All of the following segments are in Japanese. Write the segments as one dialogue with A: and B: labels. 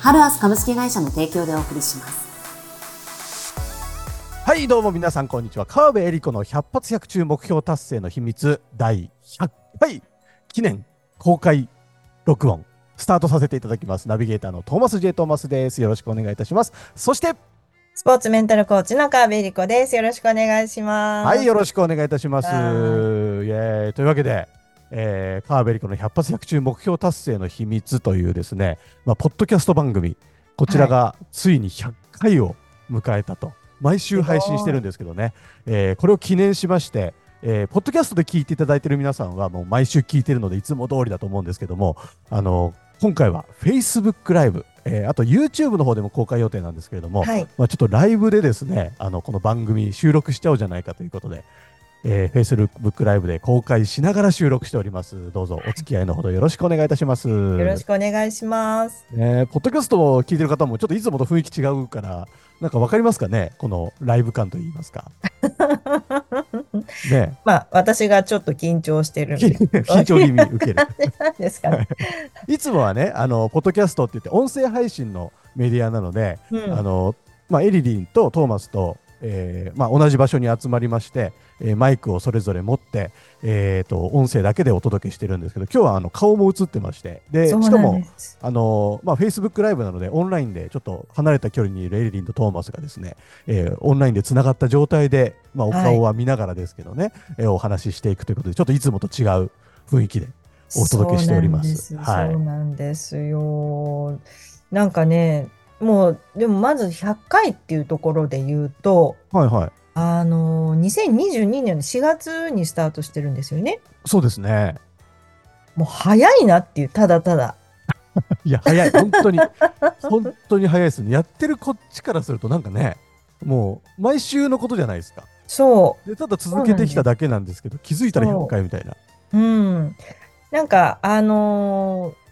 A: ハルアス株式会社の提供でお送りします。
B: はいどうも皆さんこんにちは。川辺恵理子の百発百中目標達成の秘密第100回記念公開録音スタートさせていただきます。ナビゲーターのトーマス J トーマスです。よろしくお願いいたします。そして
C: スポーツメンタルコーチの川辺恵理子です。よろしくお願いします。
B: はいよろしくお願いいたします。イエーイ。というわけでえー、川辺理子の百発百中目標達成の秘密というですね、まあ、ポッドキャスト番組、こちらがついに100回を迎えたと、毎週配信してるんですけどね、えー、これを記念しまして、えー、ポッドキャストで聞いていただいている皆さんはもう毎週聞いてるのでいつも通りだと思うんですけども、あの今回は Facebook ライブ、えー、あと YouTube の方でも公開予定なんですけれども、はい、まあ、ちょっとライブでですねあのこの番組収録しちゃおうじゃないかということで、えー、Facebook ライブで公開しながら収録しております。どうぞお付き合いのほどよろしくお願いいたします。よ
C: ろしくお願いします。
B: えー、ポッドキャストを聞いてる方もちょっといつもと雰囲気違うから、なんかわかりますかね？このライブ感といいますか。
C: ねまあ、私がちょっと緊張してる
B: 緊張気味受ける。
C: ですか、ね、
B: いつもはね、あの、ポッドキャストって言って音声配信のメディアなので、うん、あの、まあ、エリリンとトーマスとえーまあ、同じ場所に集まりまして、えー、マイクをそれぞれ持って、えーと、音声だけでお届けしてるんですけど今日はあの顔も映ってましてでしかもあの、まあ、Facebook ライブなのでオンラインでちょっと離れた距離にいるエリリンとトーマスがですね、えー、オンラインでつながった状態で、まあ、お顔は見ながらですけどね、はい、えー、お話ししていくということでちょっといつもと違う雰囲気でお届けしております。
C: そうなんですよ。なんかねもう、でもまず100回っていうところで言うと、
B: はいはい。
C: あの、2022年の4月にスタートしてるんですよね。
B: そうですね。
C: もう早いなっていう、ただただ。
B: いや、早い。本当に。本当に早いですね。やってるこっちからするとなんかね、もう毎週のことじゃないですか。
C: そ
B: う。で、ただ続けてきただけなんですけど、気づいたら100回みたいな。
C: うん。なんか、あのー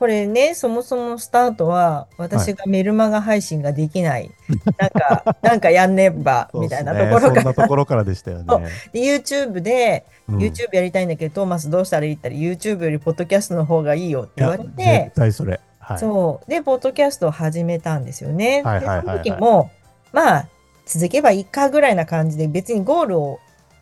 C: これね、そもそもスタートは、私がメルマガ配信ができない、なんか、なんかやんねば、みたいなところから。
B: そんなところからでしたよね。
C: で、YouTube で、うん、YouTube やりたいんだけど、トーマスどうしたらいいったら、YouTube よりポッドキャストの方がいいよって言われて、
B: 絶対それ。
C: はい、そう。で、ポッドキャストを始めたんですよね。はいはいはい、はい、その時も、まあ、続けばいいかぐらいな感じで、別にゴールを、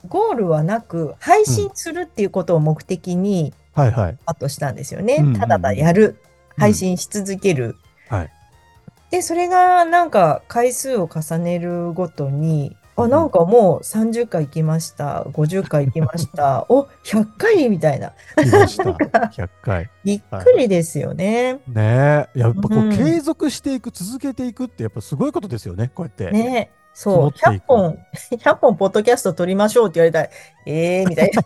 C: ゴールはなく、配信するっていうことを目的に、うんはいはい。あとしたんですよね。うんうんただただやる、配信し続ける。
B: うん、はい。
C: で、それがなんか回数を重ねるごとに、あ、なんかもう30回行きました。50回行きました。お、100回みたいな。
B: 100回。
C: びっくりですよね。はい、
B: ねやっぱこう、継続していく、続けていくってやっぱすごいことですよね、こうやって。
C: ねそう、100本、100本ポッドキャスト撮りましょうって言われたら、ええー、みたいな。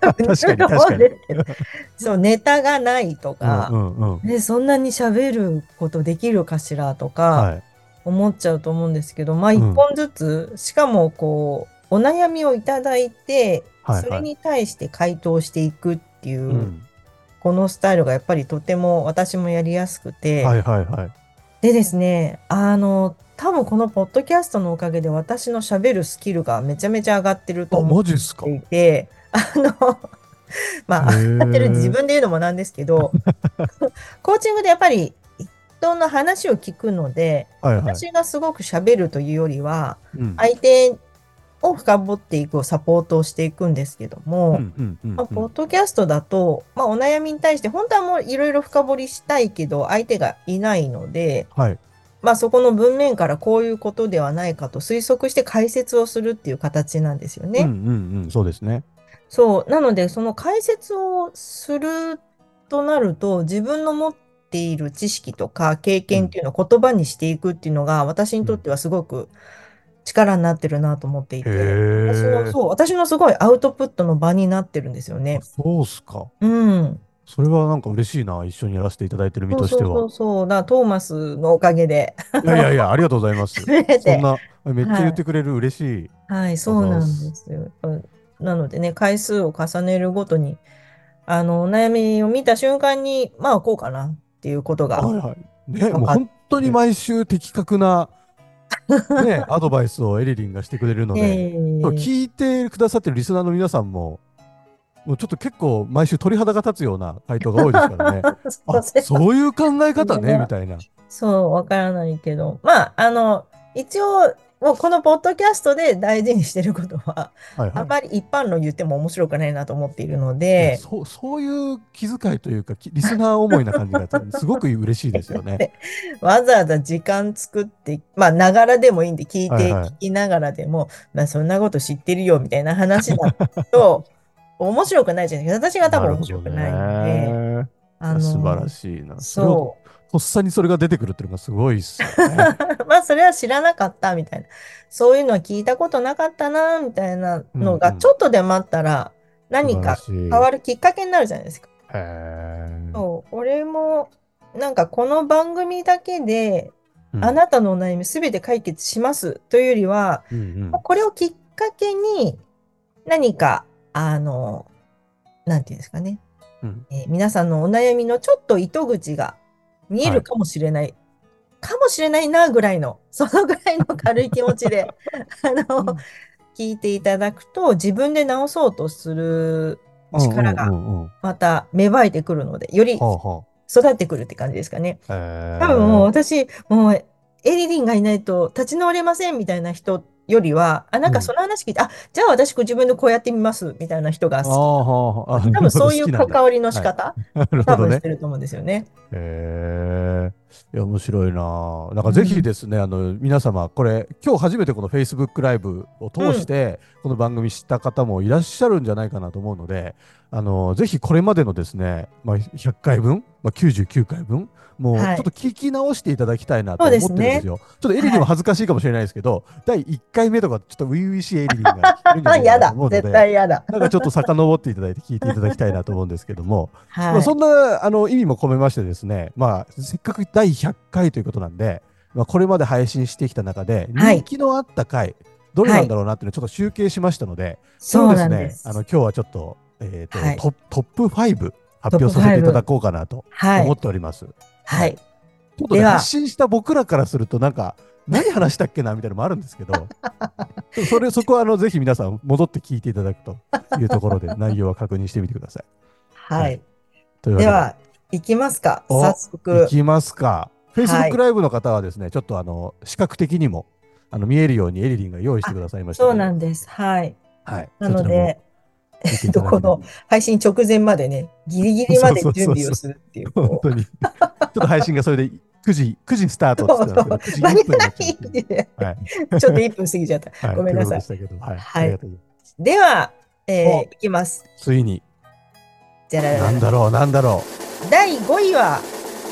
C: そう、ネタがないとか、うんうんうん、そんなに喋ることできるかしらとか、思っちゃうと思うんですけど、まあ一本ずつ、うん、しかもこう、お悩みをいただいて、はいはい、それに対して回答していくっていう、うん、このスタイルがやっぱりとても私もやりやすくて、
B: はいはいはい。
C: でですね、あの、多分このポッドキャストのおかげで私のしゃべるスキルがめちゃめちゃ上がってると思っていて、あの、まあ、上がってる自分で言うのもなんですけど、コーチングでやっぱり人の話を聞くので、はいはい、私がすごくしゃべるというよりは、うん、相手を深掘っていくサポートをしていくんですけども、まあ、ポッドキャストだと、まあ、お悩みに対して本当はもういろいろ深掘りしたいけど相手がいないので、はい、まあ、そこの文面からこういうことではないかと推測して解説をするっていう形なんですよね。うん
B: うんうん、そうですね。
C: そう。なので、その解説をするとなると、自分の持っている知識とか経験っていうのを言葉にしていくっていうのが、私にとってはすごく力になってるなと思っていて、私の、そう、私のすごいアウトプットの場になってるんですよね。
B: そうっすか。
C: うん。
B: それはなんか嬉しいな、一緒にやらせていただいてる身としては。そう
C: そうそうだ、トーマスのおかげで。
B: いやいやいや、ありがとうございます。そんな、めっちゃ言ってくれる、嬉しい。
C: はい、そうなんですよ。なのでね、回数を重ねるごとに、あの、お悩みを見た瞬間に、まあ、こうかなっていうことが。はいはい。
B: ね、もう本当に毎週的確な、ね、アドバイスをエリリンがしてくれるので、えー、聞いてくださってるリスナーの皆さんも、もうちょっと結構毎週鳥肌が立つような回答が多いですからね。あそういう考え方ね、みたいな。
C: そう、わからないけど。まあ、あの、一応、もうこのポッドキャストで大事にしてることは、はいはい、あまり一般論言っても面白くないなと思っているので。
B: そうそういう気遣いというか、リスナー思いな感じがすごく嬉しいですよね。
C: わざわざ時間作って、まあ、ながらでもいいんで、聞いて、はいはい、聞きながらでも、まあ、そんなこと知ってるよみたいな話だと、面白くないじゃないですか。私が多分面白くないので。
B: あの素晴らしいな。そう。とっさにそれが出てくるっていうのがすごいっすよね。
C: まあ、それは知らなかったみたいな。そういうのは聞いたことなかったな、みたいなのが、ちょっとでもあったら、何か変わるきっかけになるじゃないですか。へそう。俺も、なんかこの番組だけで、あなたのお悩みすべて解決しますというよりは、うんうん、これをきっかけに何かあの、なんていうんですかね、うん、えー、皆さんのお悩みのちょっと糸口が見えるかもしれない、はい、かもしれないなぐらいの、そのぐらいの軽い気持ちで、あの、うん、聞いていただくと、自分で直そうとする力がまた芽生えてくるので、より育ってくるって感じですかね。多分もう私、もうエリリンがいないと立ち直れませんみたいな人よりは、あ、なんかその話聞いて、うん、あ、じゃあ私自分でこうやってみますみたいな人が好き。多分そういう 関わりの仕方、はい、多分してると思うんですよね。
B: へえ。いや、面白いな。なんかぜひですね、うん、あの、皆様、これ、今日初めてこの Facebook ライブを通して、この番組知った方もいらっしゃるんじゃないかなと思うので、あの、ぜひこれまでのですね、まあ、100回分、まあ、99回分、もうちょっと聞き直していただきたいなと思ってるんですよ。すね、ちょっとエリリンも恥ずかしいかもしれないですけど、はい、第1回目とかちょっと初々しいエリリンが聞けるんじゃないかなと思うので、絶対嫌だ。なんかちょっと遡っていただいて聞いていただきたいなと思うんですけども、はい、まあ、そんなあの意味も込めましてですね、まあ、せっかく第100回ということなんで、まあ、これまで配信してきた中で、人気のあった回、はい、どれなんだろうなっていうのをちょっと集計しましたので、
C: そうです。ね、
B: あの今日はちょっと、えーと、はい、トトップ5発表させていただこうかなと思っております。
C: はい。
B: ちょっと、ね、発信した僕らからすると、なんか、何話したっけなみたいなのもあるんですけど、それ、そこはあのぜひ皆さん戻って聞いていただくというところで 内容は確認してみてください。
C: はい。はい、では、いきますか、早速。
B: いきますか。Facebook ライブの方はですね、はい、ちょっとあの視覚的にもあの見えるようにエリリンが用意してくださいました、
C: そうなんです。はい。はい。なので、えっと、この配信直前までね、ギリギリまで準備をするっていう。
B: 本当に。ちょっと配信がそれで 9時、9時スタートって言ってたんですけど、9時1分
C: はい、ちょっと1分過ぎちゃった。はい、ごめんなさい。はい。はい、では、えー、いきます。
B: ついに。じゃらなんだろう、なんだろ
C: う。第5位は、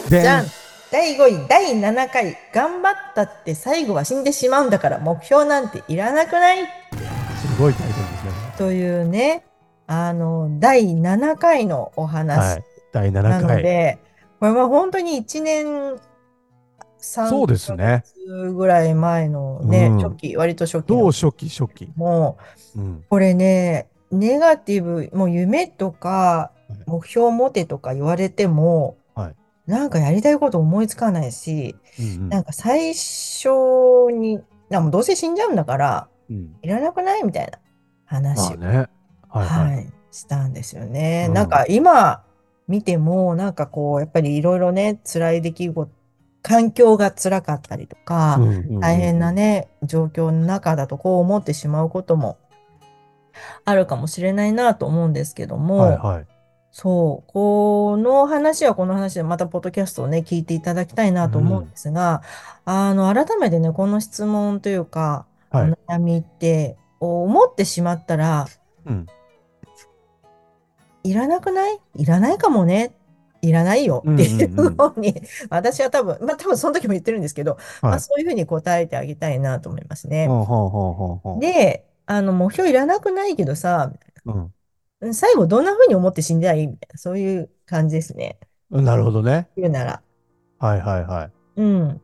C: じゃん。第5位、第7回、頑張ったって最後は死んでしまうんだから目標なんていらなくない？
B: すごいタイトルですね。
C: というね、あの、第7回のお話。はい、
B: 第7回。なので、
C: これは本当に1年
B: そうですね。
C: ぐらい前のね、うん、初期、割と初期。
B: どう初期、初期。
C: もう、うん、これね、ネガティブ、もう夢とか、目標を持てとか言われても、はい、なんかやりたいこと思いつかないし、うんうん、なんか最初に、なもどうせ死んじゃうんだから、うん、いらなくないみたいな話を、ね。はいはい、はい、したんですよね。うん、なんか今見ても、なんかこう、やっぱりいろいろね、辛い出来事、環境が辛かったりとか、大変なね、状況の中だとこう思ってしまうこともあるかもしれないなと思うんですけども、はいはい、そう、この話はこの話でまたポッドキャストをね、聞いていただきたいなと思うんですが、うん、あの、改めてね、この質問というか、はい、お悩みって思ってしまったら、うん、いらなくない？いらないかもね。いらないよ。っていうふうに、私は多分、まあ多分その時も言ってるんですけど、はい、まあそういうふうに答えてあげたいなと思いますね。で、あの、目標いらなくないけどさ、うん、最後どんなふうに思って死んではいい？みたいな、そういう感じですね。
B: なるほどね。
C: 言うなら。
B: はいはいはい。
C: うん。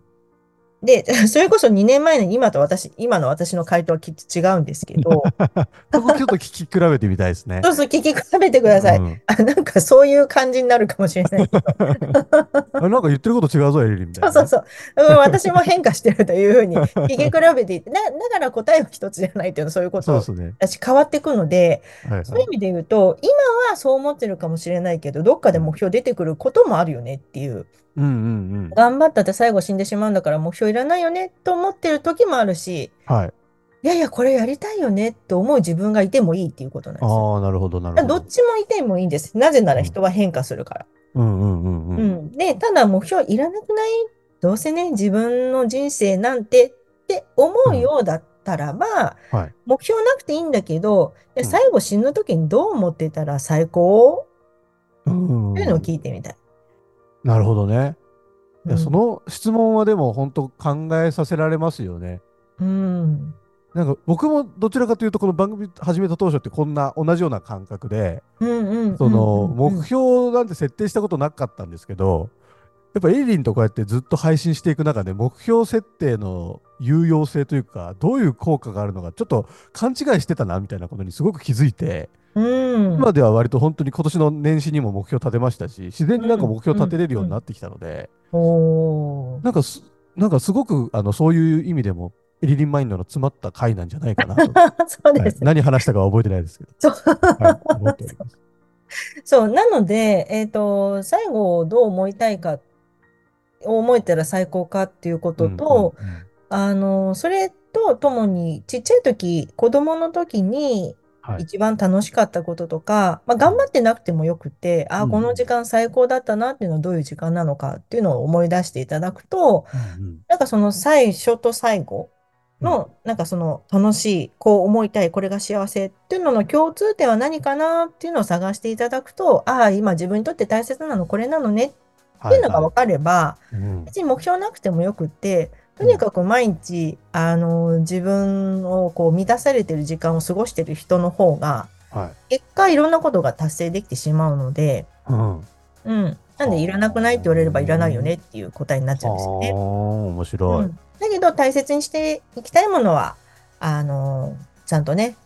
C: で、それこそ2年前の今と私、今の私の回答はきっと違うんですけど。
B: そこちょっと聞き比べてみたいですね。
C: そうそう、聞き比べてください。うん、あなんかそういう感じになるかもしれない けど。
B: なんか言ってること違うぞ、エリリみたいな、
C: ね、そうそうそう。私も変化してるというふうに聞き比べていて、だだから答えは一つじゃないというのはそういうことだし、変わっていくので、はいはい、そういう意味で言うと、今はそう思ってるかもしれないけど、どっかで目標出てくることもあるよねっていう。
B: うんうんうん、
C: 頑張ったって最後死んでしまうんだから目標いらないよねと思ってる時もあるし、
B: はい、
C: いやいやこれやりたいよねと思う自分がいてもいいっていうことなんです
B: よ。あなるほどなるほ
C: ど。どっちもいてもいいんです。なぜなら人は変化するから。
B: うんうんうんうん。うん、
C: でただ目標いらなくない？どうせね自分の人生なんてって思うようだったらば、
B: うんはい、
C: 目標なくていいんだけど最後死ぬ時にどう思ってたら最高、うん、というのを聞いてみたい。
B: なるほどね。いやその質問はでも本当考えさせられますよね。
C: うん。
B: なんか僕もどちらかというとこの番組始めた当初ってこんな同じような感覚で、その目標なんて設定したことなかったんですけど、やっぱエイリンとこうやってずっと配信していく中で目標設定の有用性というかどういう効果があるのかちょっと勘違いしてたなみたいなことにすごく気づいて、
C: うん、
B: 今では割と本当に今年の年始にも目標立てましたし自然になんか目標立てれるようになってきたので、
C: うん。
B: うん、なんかすなんかすごくあのそういう意味でもエリリンマインドの詰まった回なんじゃないかなと。
C: そうです、
B: はい、何話したかは覚えてないですけど。
C: そう,、はい、思っております。そう。なので、えーと、最後どう思いたいか思えたら最高かっていうことと、うんうんうん、あのそれとともにちっちゃい時子供の時に一番楽しかったこととか、まあ、頑張ってなくてもよくて、ああ、この時間最高だったなっていうのはどういう時間なのかっていうのを思い出していただくと、
B: うん
C: なんかその最初と最後の、なんかその楽しい、こう思いたい、これが幸せっていうのの共通点は何かなっていうのを探していただくと、ああ、今自分にとって大切なのこれなのねっていうのが分かれば、はいはい、別に目標なくてもよくって、とにかく毎日、あの、自分をこう満たされてる時間を過ごしてる人の方が、
B: は
C: い、結果いろんなことが達成できてしまうので、
B: うん。
C: うん。なんで、いらなくないって言われればいらないよねっていう答えになっちゃうんですよね。
B: 面白い、うん。
C: だけど、大切にしていきたいものは、あの、ちゃんとね、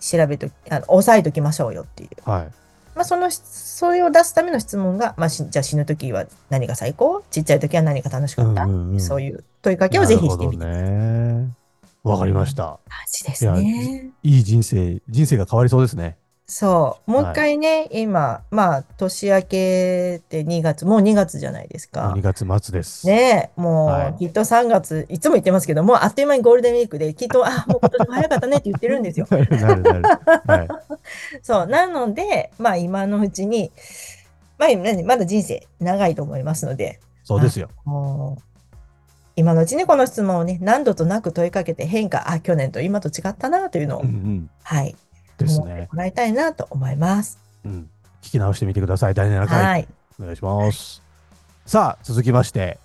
C: 調べとあの、押さえときましょうよっていう。
B: はい。
C: まあ、その、それを出すための質問が、まあ、じゃあ死ぬ時は何が最高？ちっちゃい時は何が楽しかった、うんうんうん、そういう問いかけをぜひしてみてください。
B: わ、かりました。
C: マジですね
B: い。いい人生、人生が変わりそうですね。
C: そう。もう一回ね、はい、今、まあ、年明けって2月、もう2月じゃないですか。
B: 2月末です。
C: ねもう、はい、きっと3月、いつも言ってますけども、あっという間にゴールデンウィークで、きっと、あ、もう今年も早かったねって言ってるんですよ。なるなる。はい、そう。なので、まあ、今のうちに、まあ、まだ人生長いと思いますので。
B: そうですよ。
C: 今のうちにこの質問をね、何度となく問いかけて変化、あ、去年と今と違ったなというのを、うんうん、はい、
B: ですね。
C: もらいたいなと思います。
B: うん、聞き直してみてください。第7回。はい、お願いします。さあ、続きまして、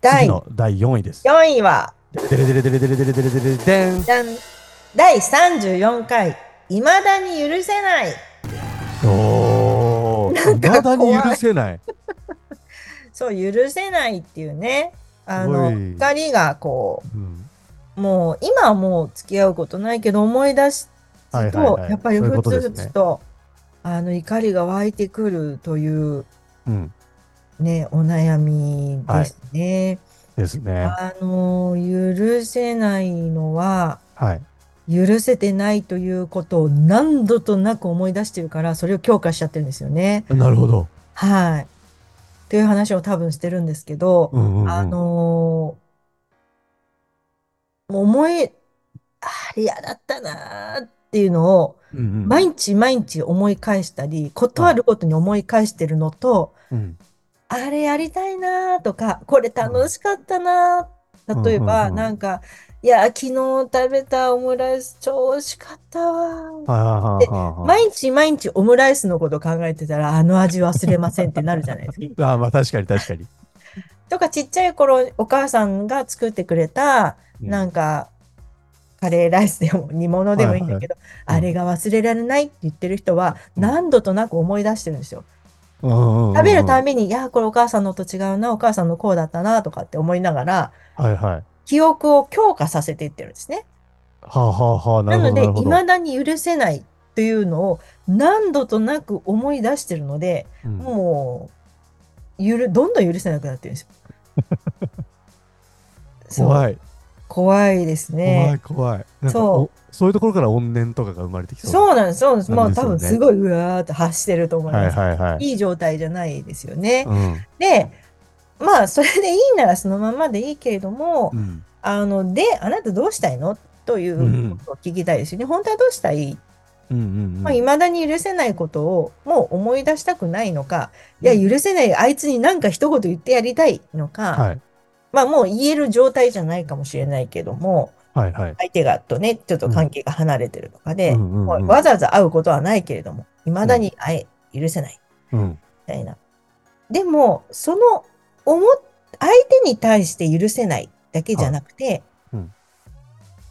B: 第の第4位です。
C: 4位は、
B: デレデレデレデレデレデレデレデン。
C: 第34回、いまだに許せない。
B: おお、いまだに許せない。
C: そう、許せないっていうね。あの、二人がこう、うん、もう、今はもう付き合うことないけど、思い出すと、はいはいはい、やっぱりふつふつと、ね、あの、怒りが湧いてくるという、
B: うん、
C: ね、お悩みですね。
B: はい、ですね。
C: あの、許せないのは、
B: はい。
C: 許せてないということを何度となく思い出してるから、それを強化しちゃってるんですよね。
B: なるほど。
C: はい。っていう話を多分してるんですけど、
B: うんうんうん、
C: あのー、思い、あれ嫌だったなっていうのを、毎日毎日思い返したり、断るごとに思い返してるのと、
B: うん、
C: あれやりたいなとか、これ楽しかったな例えば、なんか、いや、昨日食べたオムライス超美味しかったわ。で、毎日毎日オムライスのこと考えてたら、あの味忘れませんってなるじゃないですか。
B: あまあ確かに確かに。
C: とか、ちっちゃい頃、お母さんが作ってくれた、なんか、カレーライスでも煮物でもいいんだけど、はいはい、あれが忘れられないって言ってる人は、何度となく思い出してるんですよ。食べるたびに、いや、これお母さんのと違うな、お母さんのこうだったな、とかって思いながら、
B: はいはい。
C: 記憶を強化させていってるんですね。
B: はあ、はあはあ、な
C: ので、いまだに許せないというのを何度となく思い出してるので、うん、もう、ゆる、どんどん許せなくなってるんです
B: よ。怖い。
C: 怖いですね。
B: 怖い怖い。そう。そういうところから怨念とかが生まれてきそう
C: そうなんです、そうなんです。まあ、多分すごいうわーって発してると思います。はいはいはい。いい状態じゃないですよね。うん、で、まあ、それでいいならそのままでいいけれども、うん、あの、で、あなたどうしたいの？ということを聞きたいですよね。うん、本当はどうしたい？うんうんうんまあ、未だに許せないことをもう思い出したくないのか、いや、許せない、あいつに何か一言言ってやりたいのか、はい、まあもう言える状態じゃないかもしれないけども、
B: はいはい、
C: 相手がとね、ちょっと関係が離れてるとかで、うんうんうん、わざわざ会うことはないけれども、未だに会え、許せない。うん、みたいな。でも、その、思相手に対して許せないだけじゃなくて、うん、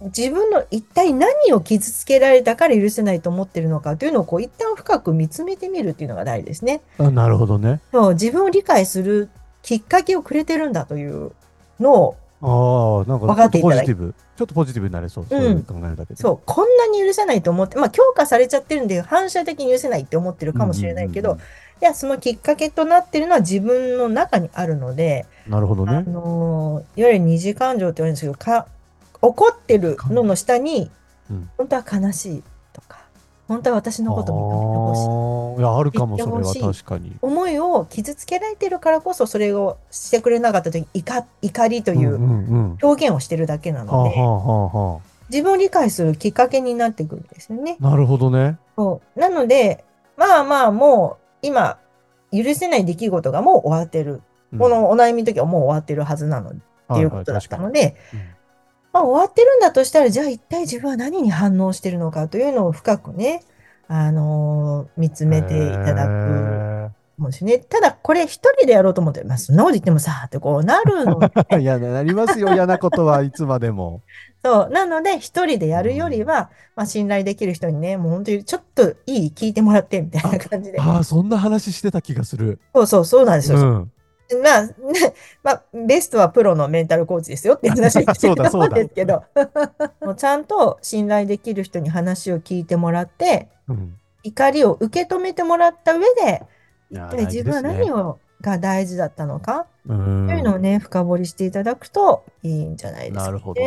C: 自分の一体何を傷つけられたから許せないと思ってるのかというのをこう一旦深く見つめてみるっていうのが大事ですね。
B: あなるほどね。
C: そう自分を理解するきっかけをくれてるんだというのを
B: ああ、なんか、分かっていただいて。ちょっとポジティブになれそう。そういう考
C: えるだけで。そう、こんなに許せないと思って、まあ、強化されちゃってるんで、反射的に許せないって思ってるかもしれないけど、いや、そのきっかけとなってるのは自分の中にあるので、
B: なるほどね。あ
C: のいわゆる二次感情って言われるんですけど、か怒ってるのの下に、うん、本当は悲しい本当は私のこと認めてほ
B: しい。いや、あるかも、それは確かに。
C: 思いを傷つけられてるからこそ、それをしてくれなかった時、怒怒りという表現をしてるだけなので、自分を理解するきっかけになってくるんですよね。
B: なるほどね。
C: そうなので、まあまあ、もう、今、許せない出来事がもう終わってる。うん、このお悩みの時はもう終わってるはずなの、っていうことだったので、まあ、終わってるんだとしたら、じゃあ一体自分は何に反応してるのかというのを深くね、あのー、見つめていただく。もしね、ただこれ一人でやろうと思って、まあ、そんなこと言ってもさ、ってこうなるの、ね。
B: いや、なりますよ、嫌なことはいつまでも。
C: そう。なので、一人でやるよりは、まあ、信頼できる人にね、もう本当にちょっといい聞いてもらって、みたいな感じで。
B: ああ、そんな話してた気がする。
C: そうそう、そうなんですよ。うんまあ、ね、まあ、ベストはプロのメンタルコーチですよって話をしてたんですけど、もうちゃんと信頼できる人に話を聞いてもらって、うん、怒りを受け止めてもらった上で、一体自分は何をが大事だったのかというのをね、深掘りしていただくといいんじゃないですか、ね、なるほど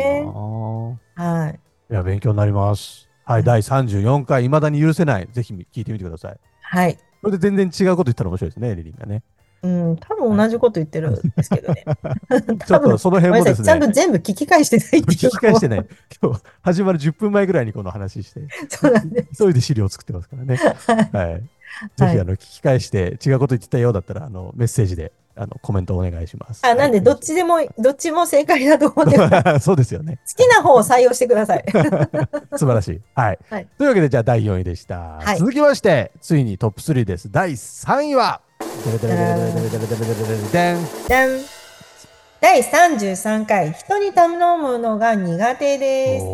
C: はい。
B: いや、勉強になります。はい、はい、第34回、いまだに許せない。ぜひ聞いてみてください。
C: はい。
B: それで全然違うこと言ったら面白いですね、リリンがね。
C: うん、多分同じこと言ってるんですけどね。
B: ちょっとその辺もですね。
C: ちゃんと全部聞き返してない
B: 聞き返してない。今日始まる10分前ぐらいにこの話して、
C: そうなんです。
B: 急いで資料を作ってますからね。はい。ぜひあの聞き返して違うこと言ってたようだったらあのメッセージであのコメントお願いします。
C: あ、なんでどっちでもどっちも正解だと思って
B: そうですよね。
C: 好きな方を採用してください。
B: 素晴らしい。はい。はい、というわけでじゃあ第4位でした。はい、続きましてついにトップ3です。第3位は。
C: 第33回人に頼むのが苦手です。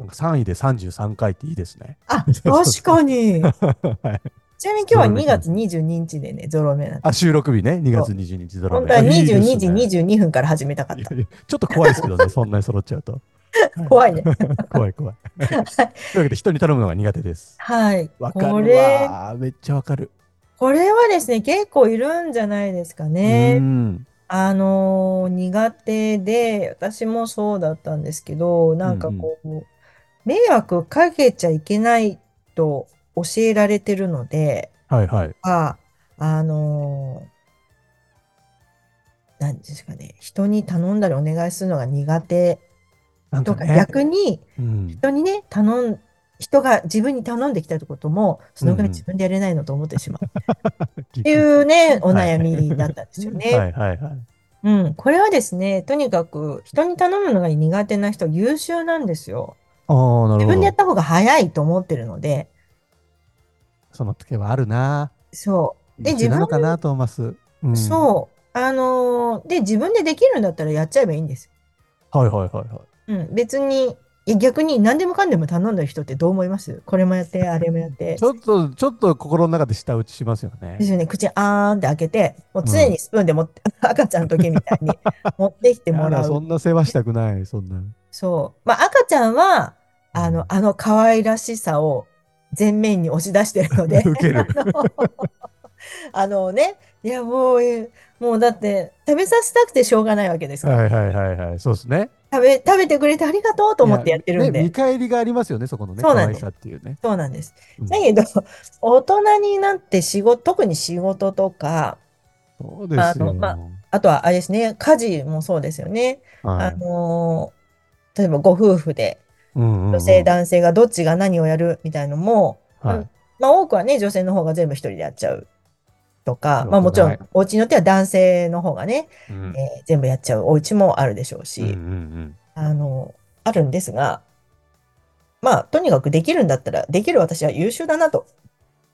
B: なんか3位で33回っていいですね。
C: あ、確かに。はいちなみに今日は2月22日でね、ゾロ目なん
B: あ、収録日ね、2月22日ゾロ
C: 目。本当は22時22分から始めたかった。ちょ
B: っと怖いですけどね、そんなに揃っちゃうと。
C: 怖いね。
B: 怖い怖い。というわけで人に頼むのが苦手です。
C: はい。
B: わかるわ。めっちゃわかる。
C: これはですね、結構いるんじゃないですかね。あのー、苦手で、私もそうだったんですけど、なんかこう、うんうん、迷惑かけちゃいけないと教えられてるので、
B: はいはい。
C: あ、あのー、なんですかね、人に頼んだりお願いするのが苦手とか、逆に、人にね、頼ん、人が自分に頼んできたことも、そのぐらい自分でやれないのと思ってしまう。っていうね、お悩みだったんですよね。はいはいはい。うん、これはですね、とにかく人に頼むのが苦手な人、優秀なんですよ。自分でやった方が早いと思ってるので。
B: その時はあるな。
C: そ
B: う。で、自分なのかな、トーマス。
C: うん、そう。あのー、で、自分でできるんだったらやっちゃえばいいんです。
B: はいはいはいはい。
C: うん、別に逆に何でもかんでも頼んだ人ってどう思います？これもやって、あれもやって。
B: ちょっと、ちょっと心の中で舌打ちしますよね。
C: ですよね。口あーんって開けて、もう常にスプーンで持って、うん、赤ちゃんの時みたいに 持ってきてもらう。
B: そんな世話したくない、そんな。
C: そう。まあ赤ちゃんは、あの、あの可愛らしさを前面に押し出してるので。受ける。あのね、いやもう、もうだって食べさせたくてしょうがないわけです
B: から。はいはいはいはい。そうですね。
C: 食べ、食べてくれてありがとうと思ってやってるんで。
B: ね、見返りがありますよね、そこのね。
C: そうなんです。
B: っていうね。
C: そうなんです。うん、だけど、大人になって仕事、特に仕事とか、
B: そうですあの、まあ、
C: あとはあれですね、家事もそうですよね。はい、あの例えばご夫婦で、女性、男性がどっちが何をやるみたいのも、はい、まあ多くはね、女性の方が全部一人でやっちゃうとか、まあもちろん、お家によっては男性の方がね、うん、えー、全部やっちゃうお家もあるでしょうし、うんうんうん、あの、あるんですが、まあ、とにかくできるんだったら、できる私は優秀だなと、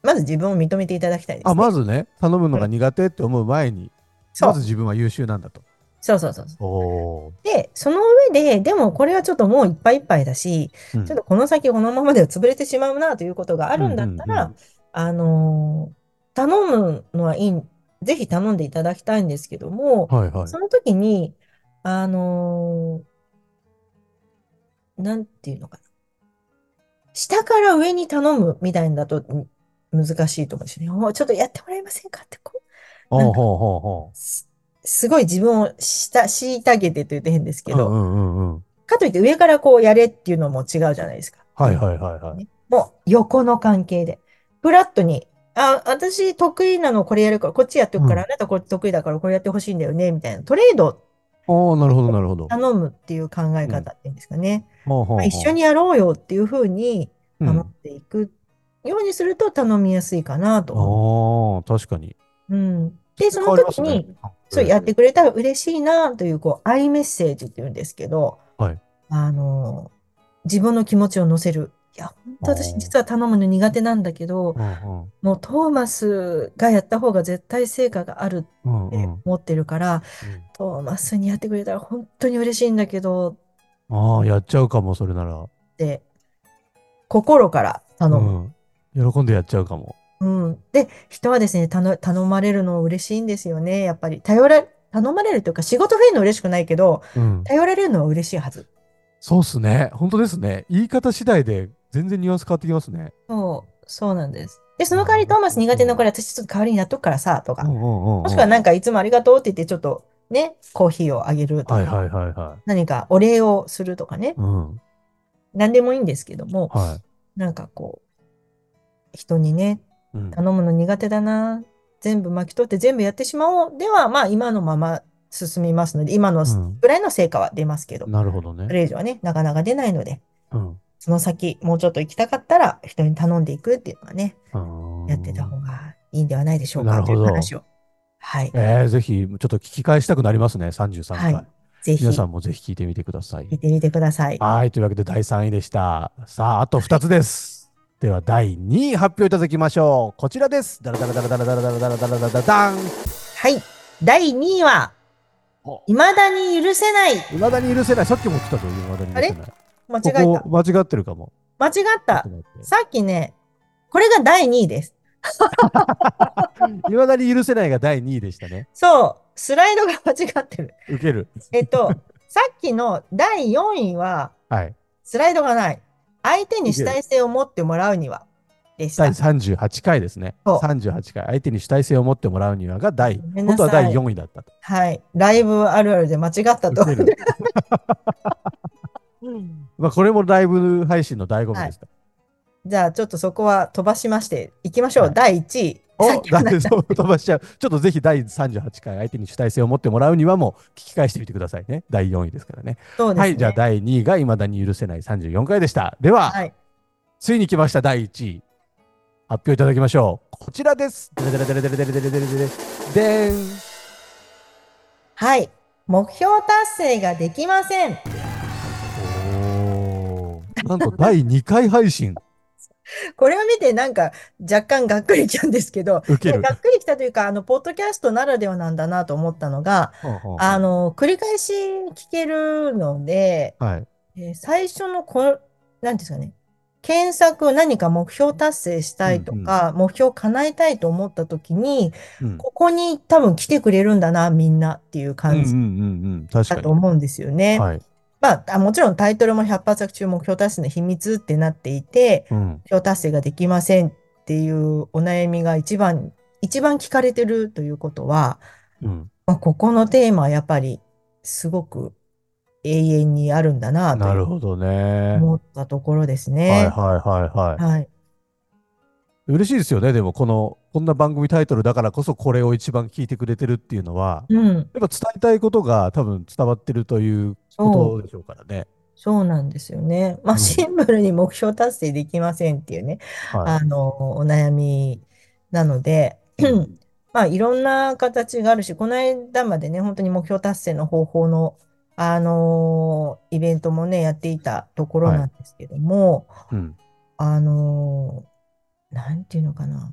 C: まず自分を認めていただきたいです、ね、
B: あ、まずね、頼むのが苦手って思う前に、う。ん、まず自分は優秀なんだと。
C: そうそうそうそう。で、その上で、でもこれはちょっともういっぱいいっぱいだし、うん、ちょっとこの先このままでは潰れてしまうなということがあるんだったら、うんうんうん、あの頼むのはいい、ぜひ頼んでいただきたいんですけども、はいはい、その時に、あのー、なんていうのかな。下から上に頼むみたいなだと難しいと思うんですよね。ちょっとやってもらえませんかってこう。すごい自分をした虐げてと言って変ですけど、うんうんうん、かといって上からこうやれっていうのも違うじゃないですか。
B: はいはいはいはい。
C: もう横の関係で。フラットにあ、私得意なのこれやるから、こっちやっておくから、うん、あなたこっち得意だからこれやってほしいんだよね、みたいな。トレード。
B: ああ、なるほど、なるほど。
C: 頼むっていう考え方っていうんですかね。うんまあ、一緒にやろうよっていうふうに頼っていくようにすると頼みやすいかなと。
B: ああ、確かに。
C: うん。で、その時に、ね、そうやってくれたら嬉しいなという、こう、アイメッセージっていうんですけど、はい。あの、自分の気持ちを乗せる。いや、本当私実は頼むの苦手なんだけど、うんうん、もうトーマスがやった方が絶対成果があるって思ってるから、うんうん、トーマスにやってくれたら本当に嬉しいんだけど、
B: ああ、やっちゃうかも、それなら。
C: で、心から頼む、
B: うん。喜んでやっちゃうかも。
C: うん。で、人はですね、頼頼まれるの嬉しいんですよね。やっぱり。頼ら、頼まれるというか、仕事増えるの嬉しくないけど、うん、頼られるのは嬉しいはず。
B: そうっすね。本当ですね。言い方次第で全然ニュアンス変わってきますね。
C: そう、そうなんです。で、その代わりトーマス苦手なこれ私ちょっと代わりにやっとくからさ、とか。もしくはなんかいつもありがとうって言ってちょっとね、コーヒーをあげるとか。はいはいはいはい。何かお礼をするとかね。うん。何でもいいんですけども、はい、なんかこう、人にね、頼むの苦手だな、全部巻き取って全部やってしまおう。では、まあ今のまま進みますので、今のぐらいの成果は出ますけど、
B: なるほどね。
C: それ以上はね、なかなか出ないので、うん、その先、もうちょっと行きたかったら、人に頼んでいくっていうのはね、やってた方がいいんではないでしょうかという話を。はい。
B: えー、ぜひ、ちょっと聞き返したくなりますね、33回。はいぜひ。皆さんもぜひ聞いてみてください。
C: 聞いてみてください。
B: はい。というわけで第3位でした。さあ、あと2つです。では、第2位発表いただきましょう。こちらです。ダラダラダラダラダラダラダラダラダラダン。
C: はい。第2位は、いまだに許せない。い
B: まだに許せない。さっきも来たぞ、いまだに許せない。
C: 間違えた。こ
B: こ間違ってるかも。
C: 間違った。さっきね、これが第2位です。
B: いまだに許せないが第2位でしたね。
C: そう。スライドが間違ってる。
B: 受ける。
C: えっと、さっきの第4位は、はい、スライドがない。相手に主体性を持ってもらうには。でした。第
B: 38回ですね。38回。相手に主体性を持ってもらうにはが第、本当は第4位だったと。
C: はい。ライブあるあるで間違ったと。
B: まあこれもライブ配信の醍醐味ですか、はい、
C: じゃあちょっとそこは飛ばしましていきましょう、はい、第1位
B: お飛ばしちゃう？ちょっとぜひ第38回相手に主体性を持ってもらうにはも聞き返してみてくださいね。第4位ですからね。
C: そうですね。
B: はい、じゃあ第2位が未だに許せない34回でした。では、はい、ついに来ました第1位。発表いただきましょう。こちらです。でん。
C: はい。目標達成ができません。
B: なんと第2回配信。
C: これを見てなんか若干がっくりきたんですけど、がっくりきたというか、あの、ポッドキャストならではなんだなと思ったのが、あの、繰り返し聞けるので、はい、えー、最初のこ、なんですかね、検索何か目標達成したいとか、うんうん、目標叶えたいと思った時に、うん、ここに多分来てくれるんだな、みんなっていう感じだと思うんですよね。はい、まあ、もちろんタイトルも100発作中目標達成の秘密ってなっていて、うん、目標達成ができませんっていうお悩みが一番、一番聞かれてるということは、うん、まあ、ここのテーマはやっぱりすごく永遠にあるんだなと
B: なるほどね。
C: 思ったところですね。
B: はいはいはいはい。はい。嬉しいですよね。でも、この、こんな番組タイトルだからこそこれを一番聞いてくれてるっていうのは、うん、やっぱ伝えたいことが多分伝わってるということでしょうからね。
C: そうなんですよね。まあ、シンプルに目標達成できませんっていうね、うんあの、お悩みなので、まあ、いろんな形があるし、この間までね、本当に目標達成の方法のあのー、イベントもね、やっていたところなんですけども、はいうん、あのー、なんていうのかな。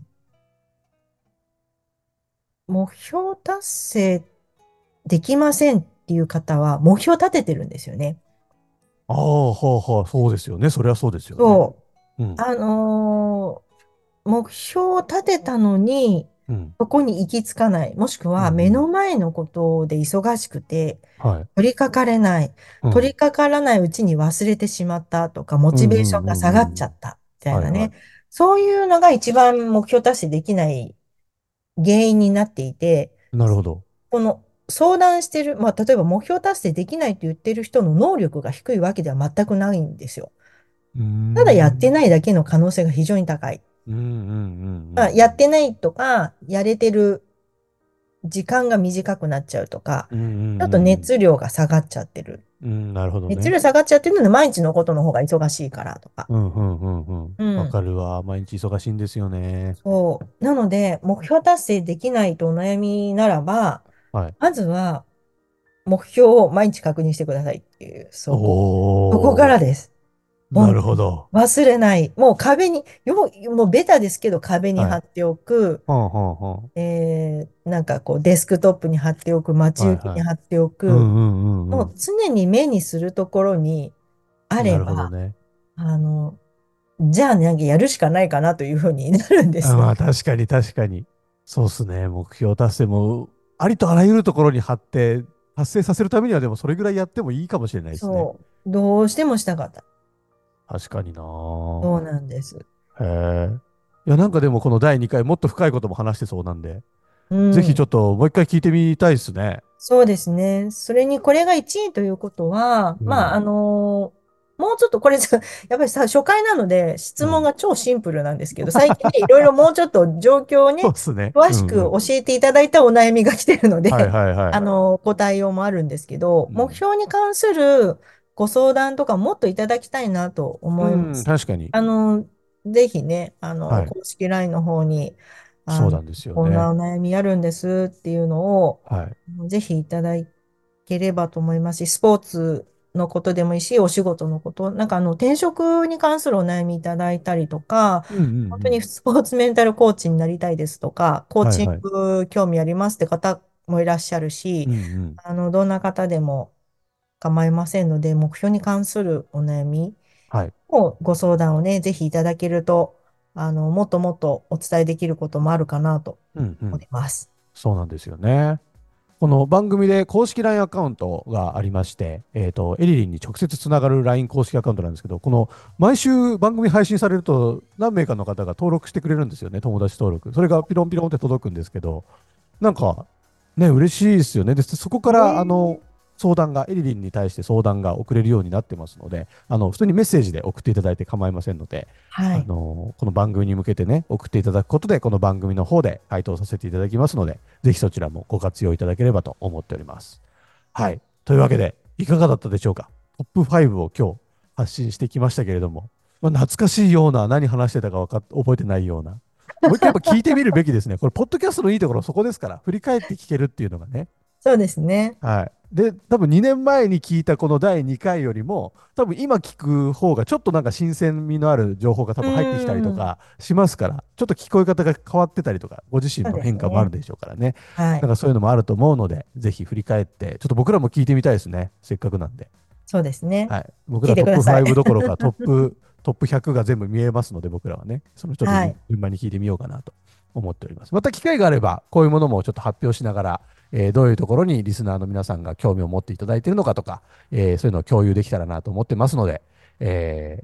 C: 目標達成できませんっていう方は、目標立ててるんですよね。
B: ああ、はあ、はあ、そうですよね。それはそうですよね。
C: そう。うん、あのー、目標を立てたのに、そこに行き着かない。もしくは目の前のことで忙しくて、取り掛かれない。取り掛からないうちに忘れてしまったとか、モチベーションが下がっちゃったみたいなね。そういうのが一番目標達成できない原因になっていて、
B: なるほど。
C: この相談してる、まあ、例えば目標達成できないと言ってる人の能力が低いわけでは全くないんですよ。ただやってないだけの可能性が非常に高い。まあ、やってないとか、やれてる時間が短くなっちゃうとか、あと熱量が下がっちゃってる。
B: うん、なるほど、ね、
C: 熱量下がっちゃってるので、毎日のことの方が忙しいからとか。
B: うんうんうんうん。わ、かるわ。毎日忙しいんですよね。
C: そう。なので、目標達成できないとお悩みならば、はい、まずは、目標を毎日確認してくださいっていう、そこ。ここからです。
B: なるほど。
C: 忘れない。もう壁に、よもうベタですけど壁に貼っておく。えなんかこうデスクトップに貼っておく、待ち受けに貼っておく。もう常に目にするところにあれば、ね、あの、じゃあなんかやるしかないかなというふうになるんです、
B: ね、まあ確かに確かに。そうっすね。目標達成も、ありとあらゆるところに貼って、達成させるためにはでもそれぐらいやってもいいかもしれないですね。そ
C: う。どうしてもしたかった。
B: 確かにな
C: そうなんです。へ
B: え。いや、なんかでもこの第2回もっと深いことも話してそうなんで、うん、ぜひちょっともう一回聞いてみたいですね。
C: そうですね。それにこれが1位ということは、うん、まあ、あのーもうちょっとこれ、やっぱりさ、初回なので質問が超シンプルなんですけど、最近いろいろもうちょっと状況をね、ね。詳しく教えていただいたお悩みが来てるので、あの、ご対応もあるんですけど、目標に関するご相談とかもっといただきたいなと思います。
B: 確かに。
C: あの、ぜひね、あの、はい、公式 LINE の方に、
B: そうなんですよね。
C: こんなお悩みあるんですっていうのを、はい、ぜひいただければと思いますし、スポーツのことでもいいし、お仕事のこと、なんかあの転職に関するお悩みいただいたりとか、うんうんうん、本当に スポーツメンタルコーチになりたいですとか、コーチング興味ありますって方もいらっしゃるし、はいはい、あのどんな方でも構いませんので、目標に関するお悩みをご相談をね、ぜひいただけると、あの、もっともっとお伝えできることもあるかなと思います。
B: うんうん、そうなんですよね。この番組で公式 LINE アカウントがありまして、えっ、ー、と、エリリンに直接つながる LINE 公式アカウントなんですけど、この毎週番組配信されると何名かの方が登録してくれるんですよね、友達登録。それがピロンピロンって届くんですけど、なんか、ね、嬉しいですよね。で、そこから、あの、相談が、エリリンに対して相談が送れるようになってますので、あの普通にメッセージで送っていただいて構いませんので、はい、あのこの番組に向けてね、送っていただくことで、この番組の方で回答させていただきますので、ぜひそちらもご活用いただければと思っております。はい。というわけで、いかがだったでしょうか？トップ5を今日発信してきましたけれども、まあ、懐かしいような、何話してたかか覚えてないような、もう一回やっぱ聞いてみるべきですね。これ、ポッドキャストのいいところそこですから、振り返って聞けるっていうのがね。
C: そうですね。
B: はい。で、多分2年前に聞いたこの第2回よりも、多分今聞く方がちょっとなんか新鮮味のある情報が多分入ってきたりとかしますから、ちょっと聞こえ方が変わってたりとか、ご自身の変化もあるでしょうからね。ねはい。なんかそういうのもあると思うので、ぜひ振り返って、ちょっと僕らも聞いてみたいですね。せっかくなんで。
C: そうですね。
B: はい。僕らトップ5どころかトップ、トップ100が全部見えますので、僕らはね、その人に順番に聞いてみようかなと思っております。はい、また機会があれば、こういうものもちょっと発表しながら、えー、どういうところにリスナーの皆さんが興味を持っていただいているのかとか、えー、そういうのを共有できたらなと思ってますので、え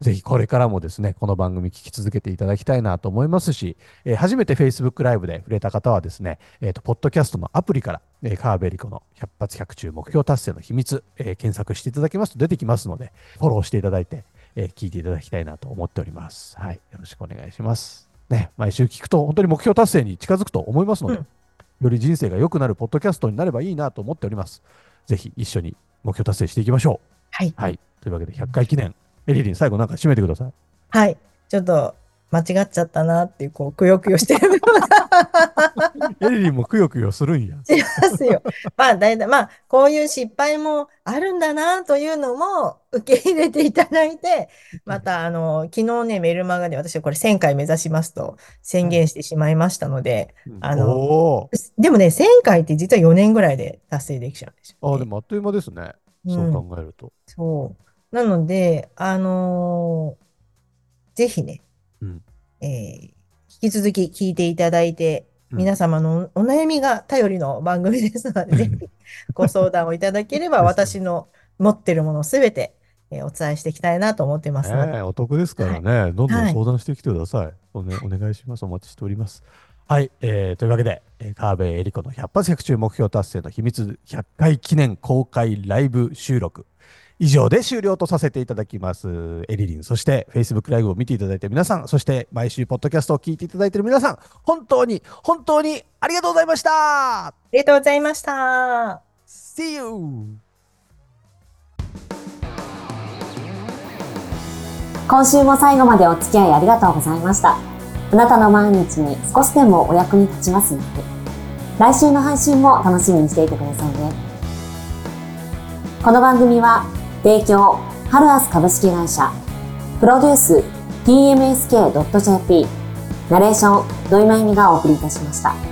B: ー、ぜひこれからもですね、この番組聞き続けていただきたいなと思いますし、えー、初めて Facebook ライブで触れた方はですね、えっ、ー、と、ポッドキャストのアプリから、えー、カーベリコの100発100中目標達成の秘密、えー、検索していただきますと出てきますので、フォローしていただいて、えー、聞いていただきたいなと思っております。はい。よろしくお願いします。ね、毎週聞くと本当に目標達成に近づくと思いますので、うん、より人生が良くなるポッドキャストになればいいなと思っております。ぜひ一緒に目標達成していきましょう。
C: はい。
B: はい。というわけで100回記念、エリリン最後なんか締めてください。
C: はい。ちょっと間違っちゃったなっていう、こう、くよくよしてる。
B: エリリンもくよくよするんや。
C: しますよ。まあ、大体、まあ、こういう失敗もあるんだなというのも受け入れていただいて、また、あの、昨日ね、メルマガで私はこれ1000回目指しますと宣言してしまいましたので、あの、でもね、1000回って実は4年ぐらいで達成できちゃうんですよ、
B: ね、あ、でもあっという間ですね。そう考えると。
C: そう。なので、あのーぜひね、うん、えー、引き続き聞いていただいて、皆様のお悩みが頼りの番組ですので、ぜひご相談をいただければ、私の持ってるものすべて、えー、お伝えしていきたいなと思ってますので。え
B: ー、お得ですからね、はい、どんどん相談してきてください。はい、おね、お願いします。お待ちしております。はい、えー、というわけで、えー、川辺恵理子の100発100中目標達成の秘密100回記念公開ライブ収録。以上で終了とさせていただきます。エリリン、そして Facebook ライブを見ていただいて皆さん、そして毎週ポッドキャストを聞いていただいている皆さん、本当に、本当にありがとうございました
C: ありがとうございました
B: !See you!
A: 今週も最後までお付き合いありがとうございました。あなたの毎日に少しでもお役に立ちますように。来週の配信も楽しみにしていてくださいね。この番組は提供、ハルアス株式会社。プロデュース、tmsk.jp。ナレーション、土井まゆみがお送りいたしました。